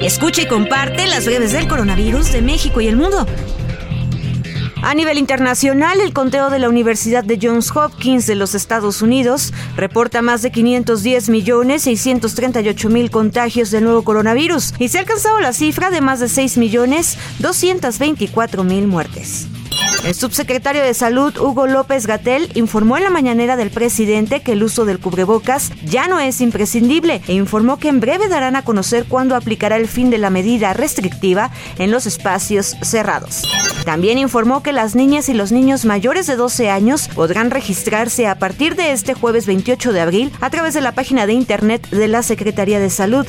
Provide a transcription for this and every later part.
Escucha y comparte las breves del coronavirus de México y el mundo. A nivel internacional, el conteo de la Universidad de Johns Hopkins de los Estados Unidos reporta más de 510 millones 638 mil contagios del nuevo coronavirus y se ha alcanzado la cifra de más de 6 millones 224 mil muertes. El subsecretario de Salud, Hugo López Gatel, informó en la mañanera del presidente que el uso del cubrebocas ya no es imprescindible e informó que en breve darán a conocer cuándo aplicará el fin de la medida restrictiva en los espacios cerrados. También informó que las niñas y los niños mayores de 12 años podrán registrarse a partir de este jueves 28 de abril a través de la página de internet de la Secretaría de Salud.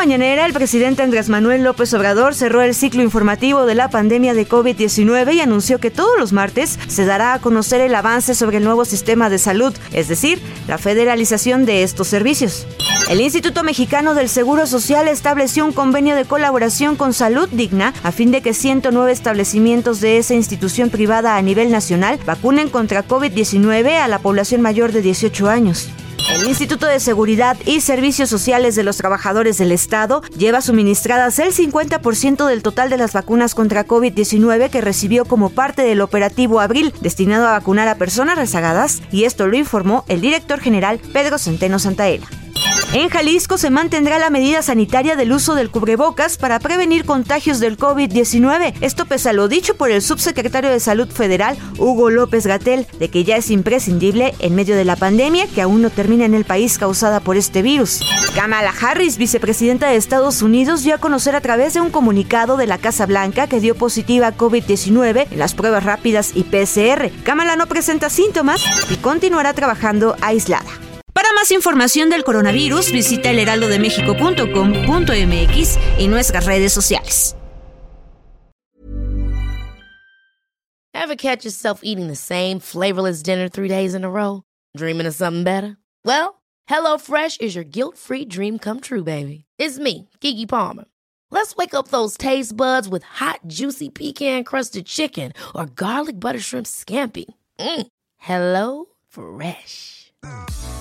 Mañanera, el presidente Andrés Manuel López Obrador cerró el ciclo informativo de la pandemia de COVID-19 y anunció que todos los martes se dará a conocer el avance sobre el nuevo sistema de salud, es decir, la federalización de estos servicios. El Instituto Mexicano del Seguro Social estableció un convenio de colaboración con Salud Digna a fin de que 109 establecimientos de esa institución privada a nivel nacional vacunen contra COVID-19 a la población mayor de 18 años. El Instituto de Seguridad y Servicios Sociales de los Trabajadores del Estado lleva suministradas el 50% del total de las vacunas contra COVID-19 que recibió como parte del operativo Abril destinado a vacunar a personas rezagadas y esto lo informó el director general Pedro Centeno Santaella. En Jalisco se mantendrá la medida sanitaria del uso del cubrebocas para prevenir contagios del COVID-19. Esto pese a lo dicho por el subsecretario de Salud Federal, Hugo López Gatel, de que ya es imprescindible en medio de la pandemia que aún no termina en el país causada por este virus. Kamala Harris, vicepresidenta de Estados Unidos, dio a conocer a través de un comunicado de la Casa Blanca que dio positiva a COVID-19 en las pruebas rápidas y PCR. Kamala no presenta síntomas y continuará trabajando aislada. Más información del coronavirus, visita elheraldodemexico.com.mx y nuestras redes sociales. Ever catch yourself eating the same flavorless dinner three days in a row? Dreaming of something better? Well, HelloFresh is your guilt-free dream come true, baby. It's me, Kiki Palmer. Let's wake up those taste buds with hot, juicy pecan-crusted chicken or garlic butter shrimp scampi. Mm. Hello Fresh.